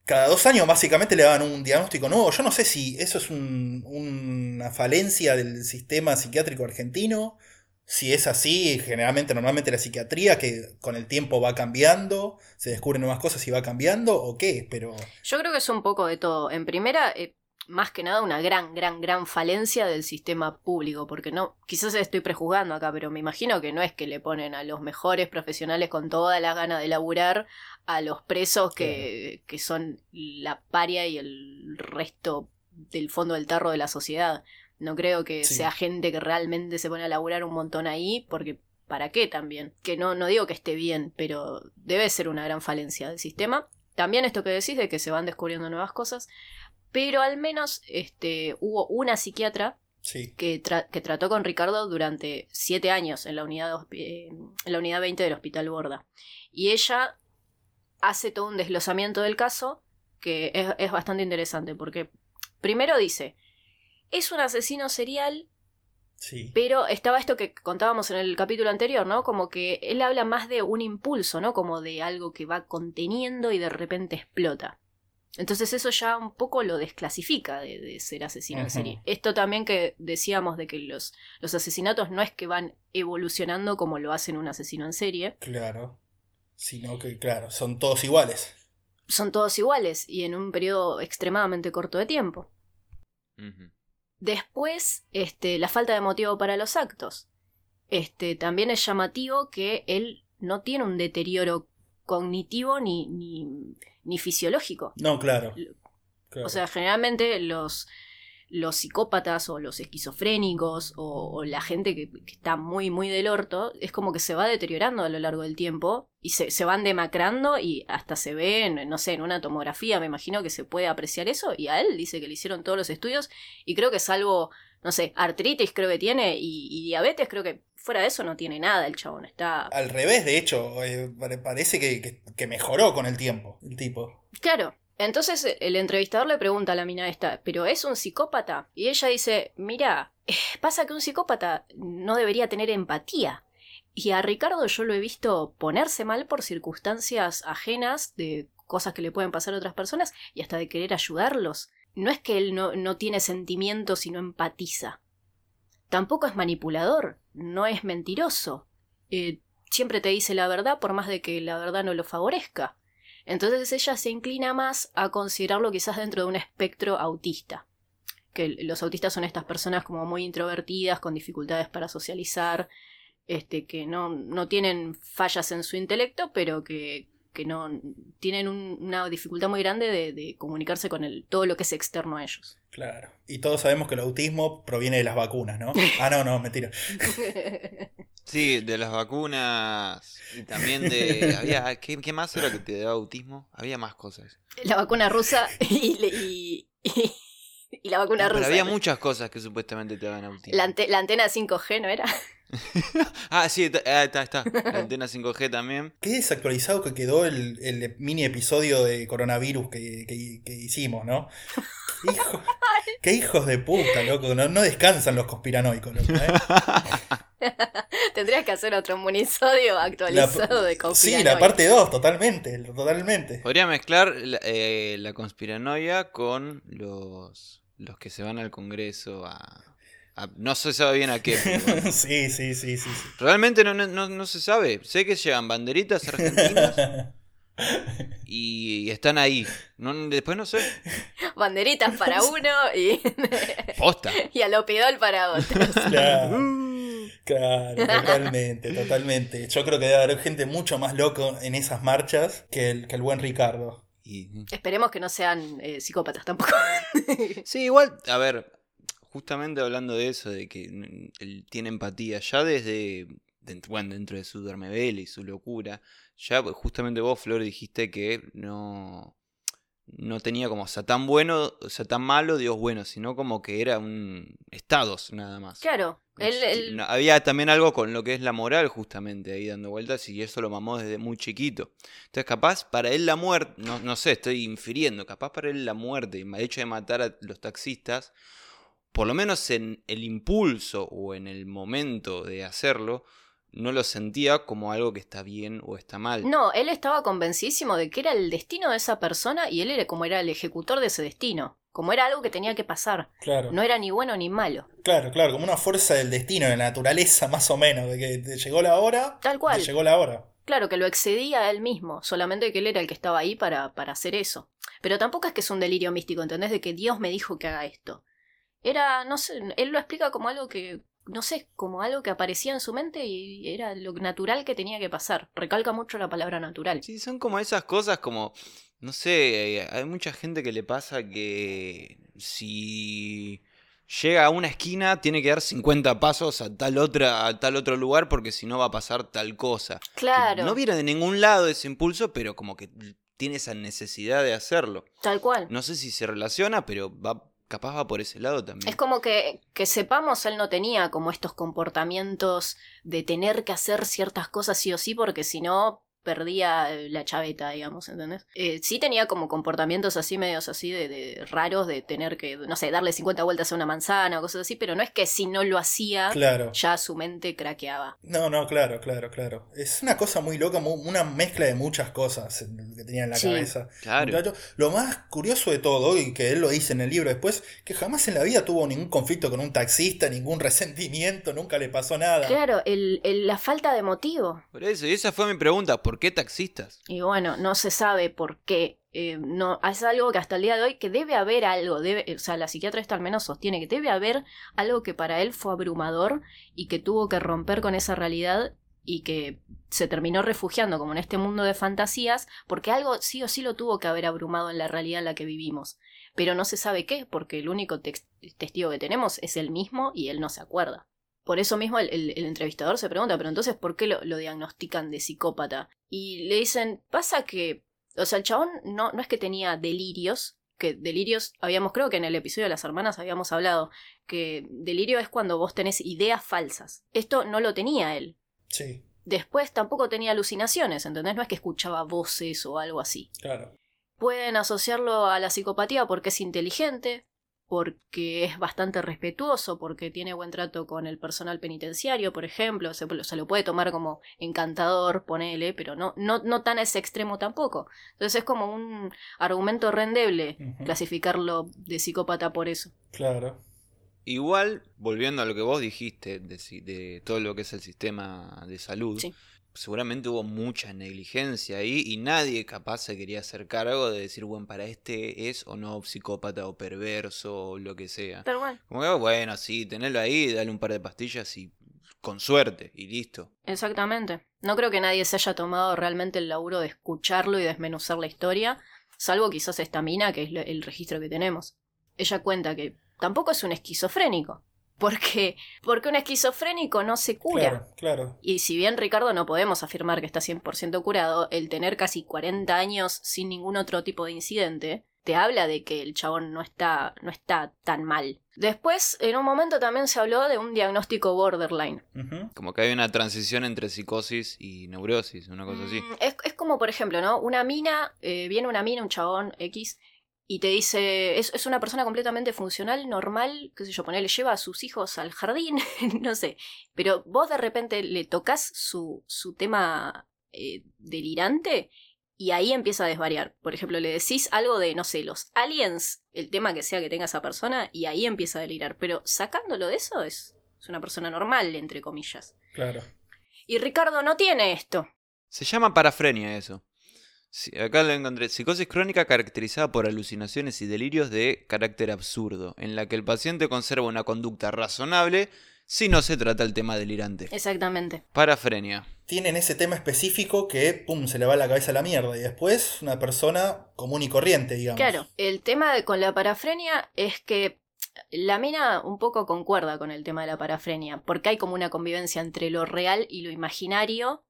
cada dos años, básicamente le daban un diagnóstico nuevo. Yo no sé si eso es un- una falencia del sistema psiquiátrico argentino. Si es así, generalmente, normalmente la psiquiatría, que con el tiempo va cambiando, se descubren nuevas cosas y va cambiando, o qué, pero Yo creo que es un poco de todo. En primera, eh, más que nada una gran, gran, gran falencia del sistema público, porque no, quizás estoy prejuzgando acá, pero me imagino que no es que le ponen a los mejores profesionales con toda la gana de laburar a los presos que, que son la paria y el resto del fondo del tarro de la sociedad. No creo que Sí. sea gente que realmente se pone a laburar un montón ahí, porque ¿para qué también? Que no, no digo que esté bien, pero debe ser una gran falencia del sistema. También esto que decís de que se van descubriendo nuevas cosas, pero al menos este, hubo una psiquiatra sí. que, tra- que trató con Ricardo durante siete años en la, unidad, eh, en la unidad 20 del Hospital Borda. Y ella hace todo un desglosamiento del caso que es, es bastante interesante porque primero dice, es un asesino serial Sí. pero estaba esto que contábamos en el capítulo anterior, ¿no? Como que él habla más de un impulso, ¿no? Como de algo que va conteniendo y de repente explota. Entonces eso ya un poco lo desclasifica de, de ser asesino en serie. Esto también que decíamos de que los, los asesinatos no es que van evolucionando como lo hacen un asesino en serie, Claro. Sino que, claro, son todos iguales. son todos iguales y en un periodo extremadamente corto de tiempo. Después, este, la falta de motivo para los actos. Este, también es llamativo que él no tiene un deterioro cognitivo ni, ni, ni fisiológico. No, claro. claro. O sea, generalmente los, los psicópatas o los esquizofrénicos o, o la gente que, que está muy, muy del orto, es como que se va deteriorando a lo largo del tiempo y se, se van demacrando y hasta se ve, en, no sé, en una tomografía, me imagino que se puede apreciar eso y a él dice que le hicieron todos los estudios y creo que salvo, no sé, artritis creo que tiene y, y diabetes creo que fuera de eso no tiene nada el chabón, está... Al revés, de hecho, eh, pare- parece que, que- que mejoró con el tiempo, el tipo. Claro. Entonces eh, el entrevistador le pregunta a la mina esta, ¿pero es un psicópata? Y ella dice, mira, eh, pasa que un psicópata no debería tener empatía. Y a Ricardo yo lo he visto ponerse mal por circunstancias ajenas de cosas que le pueden pasar a otras personas y hasta de querer ayudarlos. No es que él no, no tiene sentimientos y no empatiza. Tampoco es manipulador, no es mentiroso. Eh, siempre te dice la verdad por más de que la verdad no lo favorezca. Entonces ella se inclina más a considerarlo quizás dentro de un espectro autista. Que los autistas son estas personas como muy introvertidas, con dificultades para socializar, este, que no, no tienen fallas en su intelecto, pero que, que no tienen un- una dificultad muy grande de, de comunicarse con el, todo lo que es externo a ellos. Claro. Y todos sabemos que el autismo proviene de las vacunas, ¿no? Ah, no, no, mentira. Sí, de las vacunas y también de... Había, ¿qué, qué más era que te daba autismo? Había más cosas. la vacuna rusa y, le- y, y- y la vacuna No, pero rusa. había muchas cosas que supuestamente te daban autismo. la, ante- la antena 5G, ¿no era? Ah, sí, está, está, está. La antena 5G también. Qué desactualizado que quedó el, el mini episodio de coronavirus que, que- que hicimos, ¿no? Qué, hijo- qué hijos de puta, loco. No, no descansan los conspiranoicos, loco, ¿eh? Tendrías que hacer otro minisodio actualizado de Sí, conspiranoia. la parte 2, totalmente, totalmente. Podría mezclar la, eh, la conspiranoia con los, los que se van al Congreso a... a- no se sabe bien a qué. bueno. Sí, sí, sí, sí. sí. Realmente no, no, no- no se sabe. Sé que llevan banderitas argentinas y están ahí. No, después no sé. Banderitas para uno y, Posta. y alopidol para otro. Claro, claro, totalmente, totalmente. Yo creo que debe haber gente mucho más loco en esas marchas que el, que el buen Ricardo. Y- Esperemos que no sean eh, psicópatas tampoco. Sí, igual, a ver, justamente hablando de eso, de que él tiene empatía, ya desde, dentro, bueno, dentro de su duermevela y su locura, ya justamente vos, Flor, dijiste que no, no tenía como Satán bueno, Satán malo, Dios bueno, sino como que era un estados nada más. claro, él, había también algo con lo que es la moral justamente ahí dando vueltas y eso lo mamó desde muy chiquito. Entonces capaz para él la muerte, no, no sé, estoy infiriendo, capaz para él la muerte, el hecho de matar a los taxistas, por lo menos en el impulso o en el momento de hacerlo, no lo sentía como algo que está bien o está mal. no, él estaba convencidísimo de que era el destino de esa persona y él era como era el ejecutor de ese destino. Como era algo que tenía que pasar. Claro, No era ni bueno ni malo. claro, claro, como una fuerza del destino, de la naturaleza, más o menos, de que te llegó la hora, Tal cual. te llegó la hora. Claro, que lo excedía a él mismo, solamente que él era el que estaba ahí para, para hacer eso. Pero tampoco es que es un delirio místico, ¿entendés? De que Dios me dijo que haga esto. Era, no sé, él lo explica como algo que, no sé, como algo que aparecía en su mente y era lo natural que tenía que pasar. Recalca mucho la palabra natural. Sí, son como esas cosas como, no sé, eh, hay mucha gente que le pasa que si llega a una esquina tiene que dar 50 pasos a tal otra a tal otro lugar porque si no va a pasar tal cosa. Que Claro, No viene de ningún lado ese impulso, pero como que tiene esa necesidad de hacerlo. tal cual. No sé si se relaciona, pero va capaz va por ese lado también. Es como que, que sepamos, él no tenía como estos comportamientos de tener que hacer ciertas cosas sí o sí, porque si no perdía eh, la chaveta, digamos, ¿entendés? Eh, sí tenía como comportamientos así, medios así, de, de raros, de tener que, no sé, darle 50 vueltas a una manzana o cosas así, pero no es que si no lo hacía, Claro. ya su mente craqueaba. No, no, claro, claro, claro. Es una cosa muy loca, una mezcla de muchas cosas que tenía en la Sí. cabeza. Claro. Lo más curioso de todo, y que él lo dice en el libro después, que jamás en la vida tuvo ningún conflicto con un taxista, ningún resentimiento, nunca le pasó nada. Claro, el, el- la falta de motivo. Por eso, y esa fue mi pregunta, ¿por qué taxistas? Y bueno, no se sabe por qué. Eh, no, es algo que hasta el día de hoy que debe haber algo, debe, o sea, la psiquiatra esta al menos sostiene que debe haber algo que para él fue abrumador y que tuvo que romper con esa realidad y que se terminó refugiando como en este mundo de fantasías porque algo sí o sí lo tuvo que haber abrumado en la realidad en la que vivimos. Pero no se sabe qué, porque el único testigo que tenemos es él mismo y él no se acuerda. Por eso mismo el, el- el entrevistador se pregunta, pero entonces, ¿por qué lo, lo diagnostican de psicópata? Y le dicen, pasa que, o sea, el chabón no, no es que tenía delirios, que delirios, habíamos, creo que en el episodio de las hermanas habíamos hablado, que delirio es cuando vos tenés ideas falsas. Esto no lo tenía él. Sí, Después tampoco tenía alucinaciones, ¿entendés? No es que escuchaba voces o algo así. claro. Pueden asociarlo a la psicopatía porque es inteligente, porque es bastante respetuoso, porque tiene buen trato con el personal penitenciario, por ejemplo, se, se lo puede tomar como encantador, ponele, pero no, no, no tan a ese extremo tampoco. Entonces es como un argumento rendeble Ujú. clasificarlo de psicópata por eso. Claro. Igual, volviendo a lo que vos dijiste de, de todo lo que es el sistema de salud, Sí. Seguramente hubo mucha negligencia ahí y nadie capaz se quería hacer cargo de decir, bueno, para este es o no psicópata o perverso o lo que sea. Pero bueno, Como que, bueno, sí, tenerlo ahí, dale un par de pastillas y con suerte y listo. exactamente. No creo que nadie se haya tomado realmente el laburo de escucharlo y desmenuzar la historia, salvo quizás esta mina, que es el registro que tenemos. Ella cuenta que tampoco es un esquizofrénico. Porque, porque un esquizofrénico no se cura. Claro, claro. Y si bien Ricardo no podemos afirmar que está 100% curado, el tener casi 40 años sin ningún otro tipo de incidente te habla de que el chabón no está, no está tan mal. Después, en un momento también se habló de un diagnóstico borderline. Como que hay una transición entre psicosis y neurosis, una cosa así. Mm, Es, es como, por ejemplo, ¿no? Una mina, eh, viene una mina, un chabón X, y te dice, es, es una persona completamente funcional, normal, qué sé yo, ponele, lleva a sus hijos al jardín, no sé. Pero vos de repente le tocas su, su tema eh, delirante y ahí empieza a desvariar. Por ejemplo, le decís algo de, no sé, los aliens, el tema que sea que tenga esa persona, y ahí empieza a delirar. Pero sacándolo de eso es, es una persona normal, entre comillas. Claro. Y Ricardo no tiene esto. Se llama parafrenia eso. Sí, acá lo encontré. Psicosis crónica caracterizada por alucinaciones y delirios de carácter absurdo, en la que el paciente conserva una conducta razonable si no se trata el tema delirante. Exactamente. Parafrenia. Tienen ese tema específico que, pum, se le va la cabeza a la mierda. Y después, una persona común y corriente, digamos. Claro, el tema de- con la parafrenia es que la mina un poco concuerda con el tema de la parafrenia, porque hay como una convivencia entre lo real y lo imaginario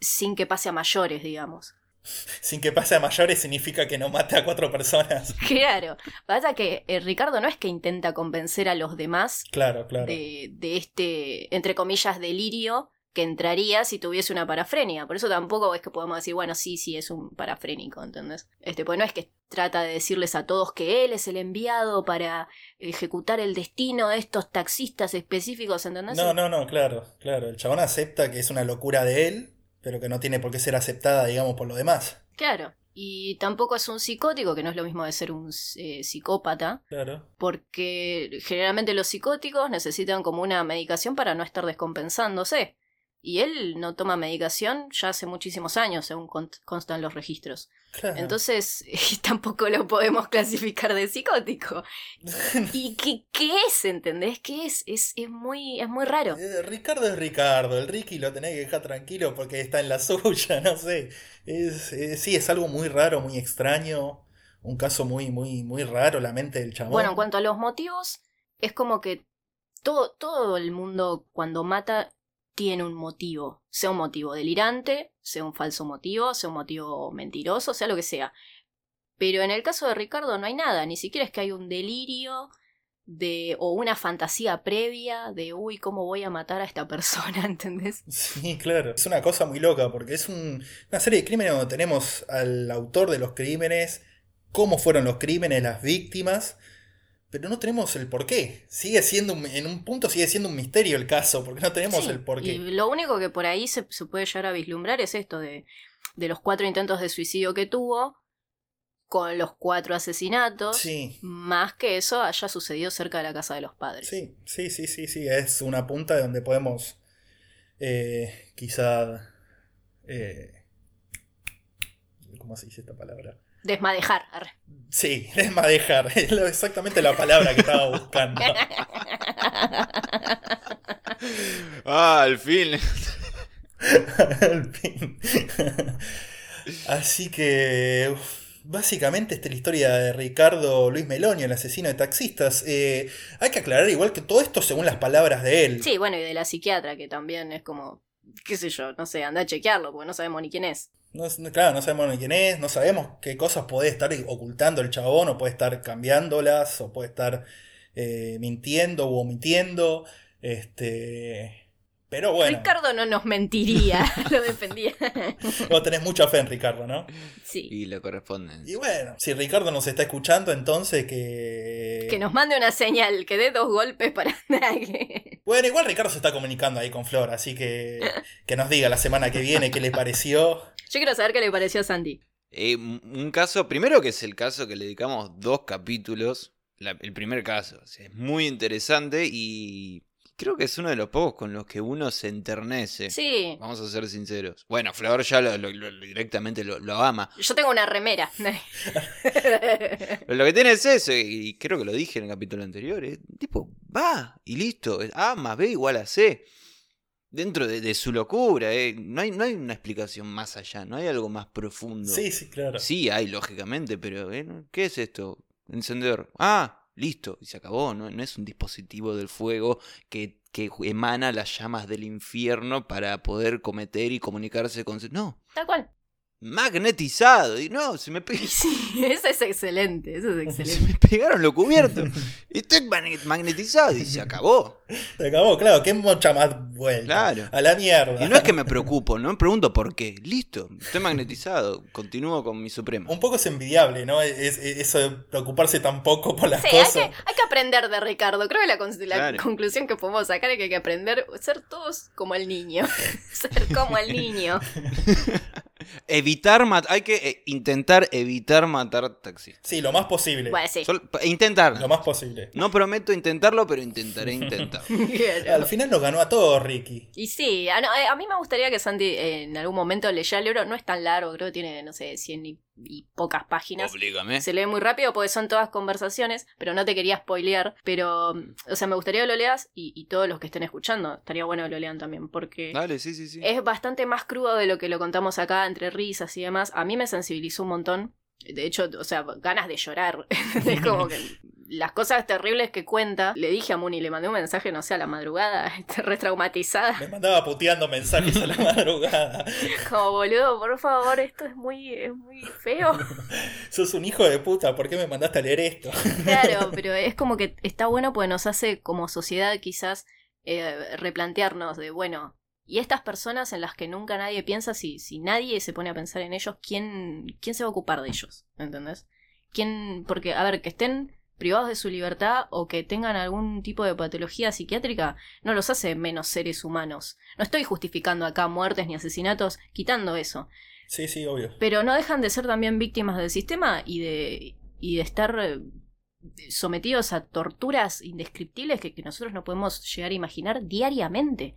sin que pase a mayores, digamos. Sin que pase a mayores significa que no mate a cuatro personas. Claro, pasa que eh, Ricardo no es que intenta convencer a los demás Claro, claro. de, de este, entre comillas, delirio que entraría si tuviese una parafrenia. Por eso tampoco es que podemos decir, bueno, sí, sí, es un parafrénico, ¿entendés? Este, pues no es que trata de decirles a todos que él es el enviado para ejecutar el destino de estos taxistas específicos, ¿entendés? No, no, no, claro, claro. El chabón acepta que es una locura de él, pero que no tiene por qué ser aceptada, digamos, por lo demás. Claro. Y tampoco es un psicótico, que no es lo mismo de ser un eh, psicópata, Claro. porque generalmente los psicóticos necesitan como una medicación para no estar descompensándose. Y él no toma medicación ya hace muchísimos años, según con- constan los registros. Claro. Entonces, tampoco lo podemos clasificar de psicótico. ¿Y qué, qué es, entendés? ¿Qué es? Es, es, muy, es muy raro. Eh, Ricardo es Ricardo, el Ricky lo tenés que dejar tranquilo porque está en la suya, no sé. Es, eh, sí, es algo muy raro, muy extraño. Un caso muy, muy, muy raro, la mente del chabón. Bueno, en cuanto a los motivos, es como que todo, todo el mundo cuando mata tiene un motivo. Sea un motivo delirante, sea un falso motivo, sea un motivo mentiroso, sea lo que sea. Pero en el caso de Ricardo no hay nada, ni siquiera es que hay un delirio de o una fantasía previa de uy, cómo voy a matar a esta persona, ¿entendés? Sí, claro. Es una cosa muy loca porque es un- una serie de crímenes donde tenemos al autor de los crímenes, cómo fueron los crímenes, las víctimas, pero no tenemos el porqué. Sigue siendo, un- en un punto sigue siendo un misterio el caso, porque no tenemos Sí, el porqué. Y lo único que por ahí se, se puede llegar a vislumbrar es esto de, de los cuatro intentos de suicidio que tuvo, con los cuatro asesinatos, Sí, más que eso haya sucedido cerca de la casa de los padres. sí, sí, sí, sí, sí. Es una punta de donde podemos eh, quizá... eh, ¿Cómo se dice esta palabra? Desmadejar. arre. Sí, desmadejar. Es exactamente la palabra que estaba buscando. Ah, al fin. Al fin. Así que. uf, Básicamente esta es la historia de Ricardo Luis Melonio, el asesino de taxistas. Eh, hay que aclarar igual que todo esto según las palabras de él. Sí, bueno, y de la psiquiatra, que también es como, qué sé yo, no sé, anda a chequearlo, porque no sabemos ni quién es. No, claro, no sabemos quién es, no sabemos qué cosas puede estar ocultando el chabón, o puede estar cambiando,las o puede estar eh, mintiendo u omitiendo. Este. Pero bueno, Ricardo no nos mentiría, lo defendía. vos tenés mucha fe en Ricardo, ¿no? sí. Y le corresponden. Y bueno, si Ricardo nos está escuchando, entonces que. Que nos mande una señal, que dé dos golpes para que... Bueno, igual Ricardo se está comunicando ahí con Flor, así que que nos diga la semana que viene qué le pareció. Yo quiero saber qué le pareció a Sandy. Eh, un un caso, primero que es el caso que le dedicamos dos capítulos. la- el primer caso. o sea, es muy interesante y creo que es uno de los pocos con los que uno se enternece. Sí, Vamos a ser sinceros. Bueno, Flor ya lo, lo- lo- directamente lo, lo ama. yo tengo una remera. Pero lo que tiene es eso, y creo que lo dije en el capítulo anterior, es tipo, va y listo, A más B igual a C. Dentro de, de su locura, eh, no, hay, no hay una explicación más allá, no hay algo más profundo. Sí, sí, claro. Sí, hay, lógicamente, pero eh. ¿qué es esto? Encendedor. Ah, listo, y se acabó, no, no es un dispositivo del fuego que, que emana las llamas del infierno para poder cometer y comunicarse con... No, Tal cual. magnetizado, y no, se me, pe- Sí, eso es excelente, eso es se excelente. me pegaron lo cubierto. Estoy magnet- magnetizado y se acabó. Se acabó, claro, qué mucha más vuelta. Claro. A la mierda. Y no es que me preocupo, no me pregunto por qué. Listo, estoy magnetizado, continúo con mi supremo. Un poco es envidiable, ¿no? Es, es- eso de preocuparse tan poco por las Sí, hay cosas. que, hay que aprender de Ricardo. Creo que la, con- la Claro. conclusión que podemos sacar es que hay que aprender a ser todos como el niño. ser como el niño. Evitar matar, hay que eh, intentar evitar matar taxistas. Sí, lo más posible. Bueno, sí. Sol- intentar. Lo más posible. No prometo intentarlo, pero intentaré intentar. Al final nos ganó a todos, Ricky. Y sí, a, eh, a mí me gustaría que Santi eh, en algún momento leyera el libro. No es tan largo, creo que tiene, no sé, 100 y, y pocas páginas. Oblígame. Se lee muy rápido porque son todas conversaciones, pero no te quería spoilear. Pero, o sea, me gustaría que lo leas y, y todos los que estén escuchando, estaría bueno que lo lean también, porque Dale, sí, sí, sí. es bastante más crudo de lo que lo contamos acá, entre risas y demás. A mí me sensibilizó un montón. De hecho, o sea, ganas de llorar. es como que las cosas terribles que cuenta. Le dije a Muni, le mandé un mensaje, no sé, a la madrugada, este, re traumatizada. Me mandaba puteando mensajes a la madrugada. Como boludo, por favor, esto es muy, es muy feo. Sos un hijo de puta, ¿por qué me mandaste a leer esto? Claro, pero es como que está bueno porque nos hace como sociedad quizás eh, replantearnos de, bueno, y estas personas en las que nunca nadie piensa, si, si nadie se pone a pensar en ellos, ¿quién, ¿quién se va a ocupar de ellos? ¿Entendés? ¿Quién? Porque, a ver, que estén privados de su libertad o que tengan algún tipo de patología psiquiátrica no los hace menos seres humanos. No estoy justificando acá muertes ni asesinatos, quitando eso. Sí, sí, obvio. Pero no dejan de ser también víctimas del sistema y de, y de estar eh, sometidos a torturas indescriptibles que, que nosotros no podemos llegar a imaginar diariamente.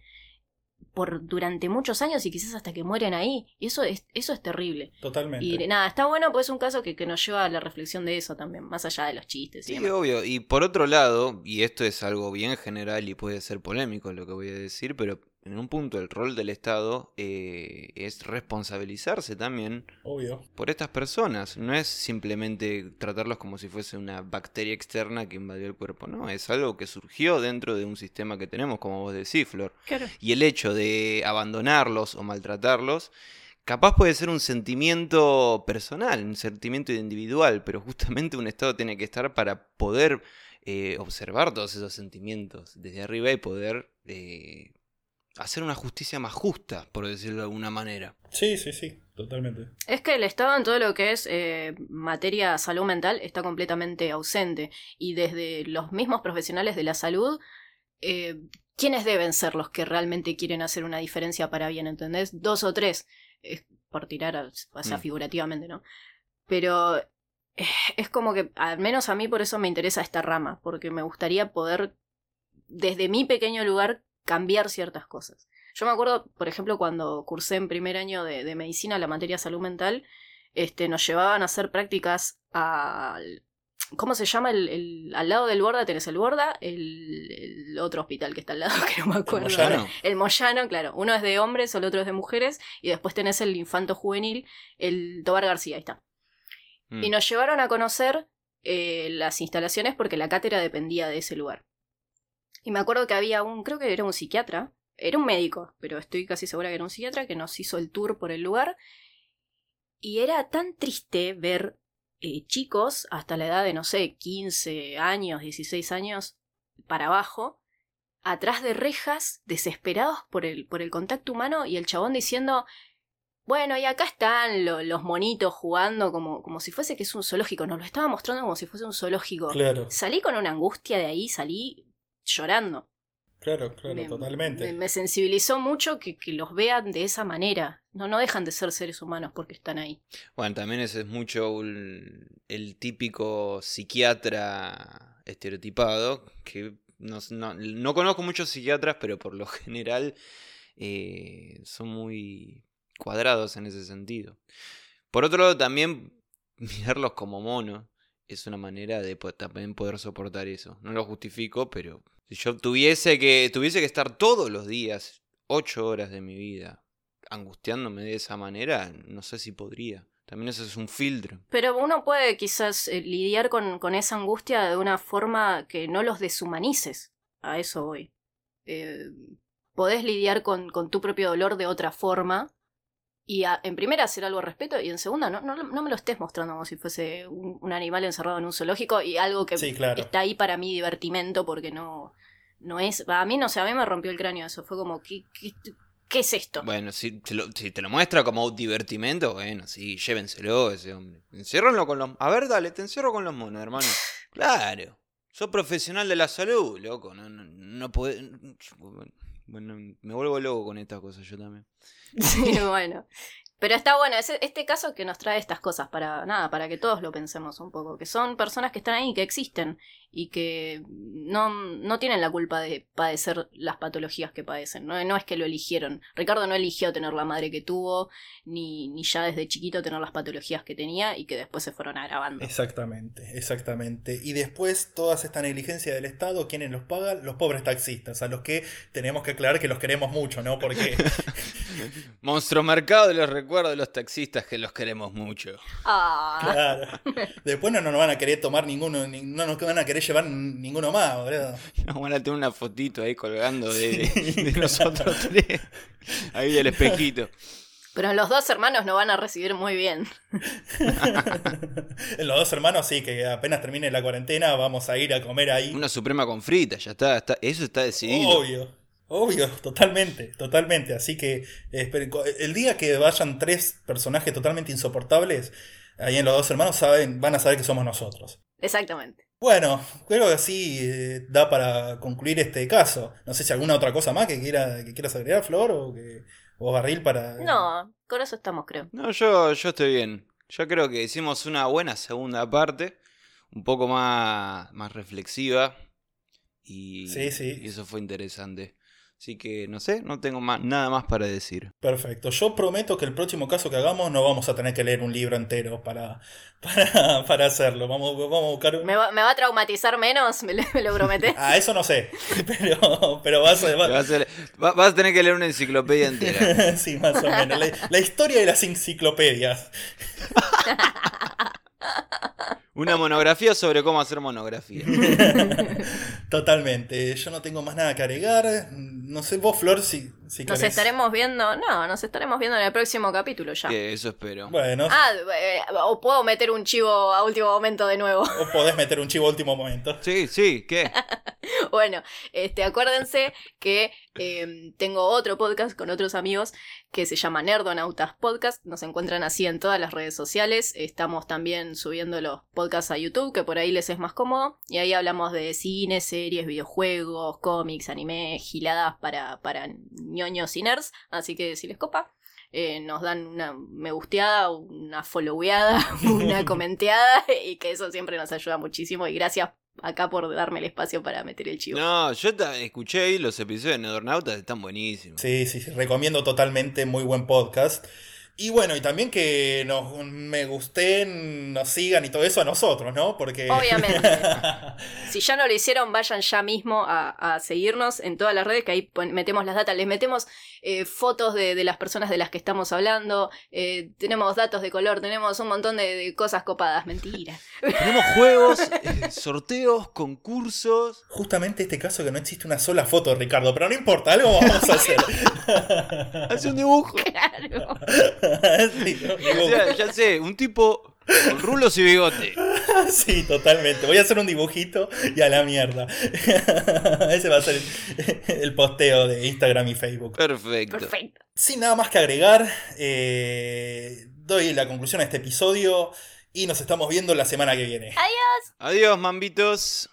Por durante muchos años y quizás hasta que mueren ahí. Y eso es, eso es terrible. Totalmente. Y nada, está bueno, pues es un caso que, que nos lleva a la reflexión de eso también, más allá de los chistes. y Sí, demás. obvio. Y por otro lado, y esto es algo bien general y puede ser polémico lo que voy a decir, pero en un punto el rol del Estado eh, es responsabilizarse también Obvio. por estas personas. No es simplemente tratarlos como si fuese una bacteria externa que invadió el cuerpo. No, es algo que surgió dentro de un sistema que tenemos, como vos decís, Flor. Claro. Y el hecho de abandonarlos o maltratarlos, capaz puede ser un sentimiento personal, un sentimiento individual, pero justamente un Estado tiene que estar para poder eh, observar todos esos sentimientos desde arriba y poder eh, hacer una justicia más justa, por decirlo de alguna manera. Sí, sí, sí, totalmente. Es que el Estado en todo lo que es eh, materia salud mental está completamente ausente. Y desde los mismos profesionales de la salud, eh, ¿quiénes deben ser los que realmente quieren hacer una diferencia para bien? ¿Entendés? Dos o tres, es por tirar, a- o sea, Mm. figurativamente, ¿no? Pero eh, es como que, al menos a mí por eso me interesa esta rama, porque me gustaría poder, desde mi pequeño lugar, cambiar ciertas cosas. Yo me acuerdo, por ejemplo, cuando cursé en primer año de, de medicina la materia salud mental, este, nos llevaban a hacer prácticas al... ¿Cómo se llama? El, el- al lado del Borda tenés el Borda, el, el otro hospital que está al lado, que no me acuerdo. Moyano. ahora. El Moyano, claro. Uno es de hombres, el otro es de mujeres, y después tenés el infanto juvenil, el Tobar García, ahí está. Mm. Y nos llevaron a conocer eh, las instalaciones porque la cátedra dependía de ese lugar. Y me acuerdo que había un, creo que era un psiquiatra, era un médico, pero estoy casi segura que era un psiquiatra que nos hizo el tour por el lugar. Y era tan triste ver eh, chicos hasta la edad de, no sé, 15 años, 16 años para abajo, atrás de rejas, desesperados por el, por el contacto humano y el chabón diciendo, bueno, y acá están lo- los monitos jugando como, como si fuese que es un zoológico. Nos lo estaba mostrando como si fuese un zoológico. Claro, Salí con una angustia de ahí, salí llorando. claro, claro, me, totalmente. me- me sensibilizó mucho que, que los vean de esa manera. No, no dejan de ser seres humanos porque están ahí. Bueno, también ese es mucho el, el típico psiquiatra estereotipado, que no, no- no conozco muchos psiquiatras, pero por lo general eh, son muy cuadrados en ese sentido. Por otro lado, también mirarlos como monos es una manera de po- también poder soportar eso. No lo justifico, pero si yo tuviese que, tuviese que estar todos los días, ocho horas de mi vida, angustiándome de esa manera, no sé si podría. También eso es un filtro. Pero uno puede quizás eh, lidiar con, con esa angustia de una forma que no los deshumanices. A eso voy. Eh, podés lidiar con, con tu propio dolor de otra forma. Y a- en primera hacer algo al respeto y en segunda no, no, no me lo estés mostrando como si fuese un, un animal encerrado en un zoológico y algo que Sí, claro. está ahí para mi divertimento porque no, no es... A mí no sé, a mí me rompió el cráneo eso. Fue como, ¿qué, qué, qué es esto? Bueno, si te, lo, si te lo muestra como un divertimento, bueno, sí, llévenselo ese hombre. Enciérrenlo con los... A ver, dale, te encierro con los monos, hermano. Claro. Sos profesional de la salud, loco. No, no, no podés... Bueno, me vuelvo loco con estas cosas yo también. Sí, bueno. Pero está bueno, ese- este caso que nos trae estas cosas para nada, para que todos lo pensemos un poco, que son personas que están ahí, que existen y que no, no tienen la culpa de padecer las patologías que padecen, no, no es que lo eligieron. Ricardo no eligió tener la madre que tuvo, ni, ni ya desde chiquito tener las patologías que tenía y que después se fueron agravando. Exactamente, exactamente. Y después toda esta negligencia del Estado, ¿quiénes los pagan? Los pobres taxistas, a los que tenemos que aclarar que los queremos mucho, ¿no? Porque Monstruo Mercado los recuerdos de los taxistas que los queremos mucho. Ah, Claro. Después no nos van a querer tomar ninguno, ni- no nos van a querer llevar ninguno más, boludo. Nos van a tener una fotito ahí colgando de, de nosotros tres. Ahí del espejito. pero los dos hermanos nos van a recibir muy bien. Los dos hermanos sí, que apenas termine la cuarentena vamos a ir a comer ahí. Una suprema con frita, ya está, está eso está decidido. Obvio, obvio, totalmente, totalmente. Así que esperen, el día que vayan tres personajes totalmente insoportables, ahí en los dos hermanos saben, van a saber que somos nosotros. Exactamente. Bueno, creo que así eh, da para concluir este caso. No sé si alguna otra cosa más que quiera que quieras agregar, Flor, o que o Barril para. No, con eso estamos, creo. No, yo, yo estoy bien. Yo creo que hicimos una buena segunda parte, un poco más, más reflexiva. Y, Sí, sí. y eso fue interesante. Así que no sé, no tengo más, nada más para decir. Perfecto. Yo prometo que el próximo caso que hagamos no vamos a tener que leer un libro entero para, para, para hacerlo. Vamos, vamos a buscar. ¿Me va, me va a traumatizar menos? ¿Me lo, me lo prometés? Ah, eso no sé. Pero, pero vas a. Vas a, va- vas a tener que leer una enciclopedia entera. sí, más o menos. La, la historia de las enciclopedias. Una monografía sobre cómo hacer monografía. Totalmente. Yo no tengo más nada que agregar. No sé, vos, Flor, si, si Nos querés. estaremos viendo, no, nos estaremos viendo en el próximo capítulo ya. Que eso espero. Bueno, Ah, eh, o puedo meter un chivo a último momento de nuevo. o podés meter un chivo a último momento. Sí, sí, ¿qué? Bueno, este, acuérdense que eh, tengo otro podcast con otros amigos que se llama Nerdonautas Podcast. Nos encuentran así en todas las redes sociales. Estamos también subiendo los podcasts a YouTube, que por ahí les es más cómodo. Y ahí hablamos de cine, series, videojuegos, cómics, anime, giladas para, para ñoños y nerds. Así que si les copa, eh, nos dan una me gusteada, una followeada, una comenteada. Y que eso siempre nos ayuda muchísimo. Y gracias acá por darme el espacio para meter el chivo. No, yo escuché ahí los episodios de Nedornautas, están buenísimos. Sí, sí, sí, recomiendo totalmente, muy buen podcast. Y bueno, y también que nos me gusten, nos sigan y todo eso a nosotros, ¿no? Porque. Obviamente. Si ya no lo hicieron, vayan ya mismo a, a seguirnos en todas las redes, que ahí metemos las datas, les metemos eh, fotos de, de las personas de las que estamos hablando, eh, tenemos datos de color, tenemos un montón de, de cosas copadas, mentira. Tenemos juegos, eh, sorteos, concursos. Justamente este caso que no existe una sola foto de Ricardo, pero no importa, algo vamos a hacer. Hace un dibujo. Claro. sí, ¿no? O sea, ya sé, un tipo con rulos y bigote. Sí, totalmente. Voy a hacer un dibujito y a la mierda. Ese va a ser el, el posteo de Instagram y Facebook. Perfecto. Perfecto. Sin nada más que agregar, eh, doy la conclusión a este episodio y nos estamos viendo la semana que viene. Adiós, mambitos.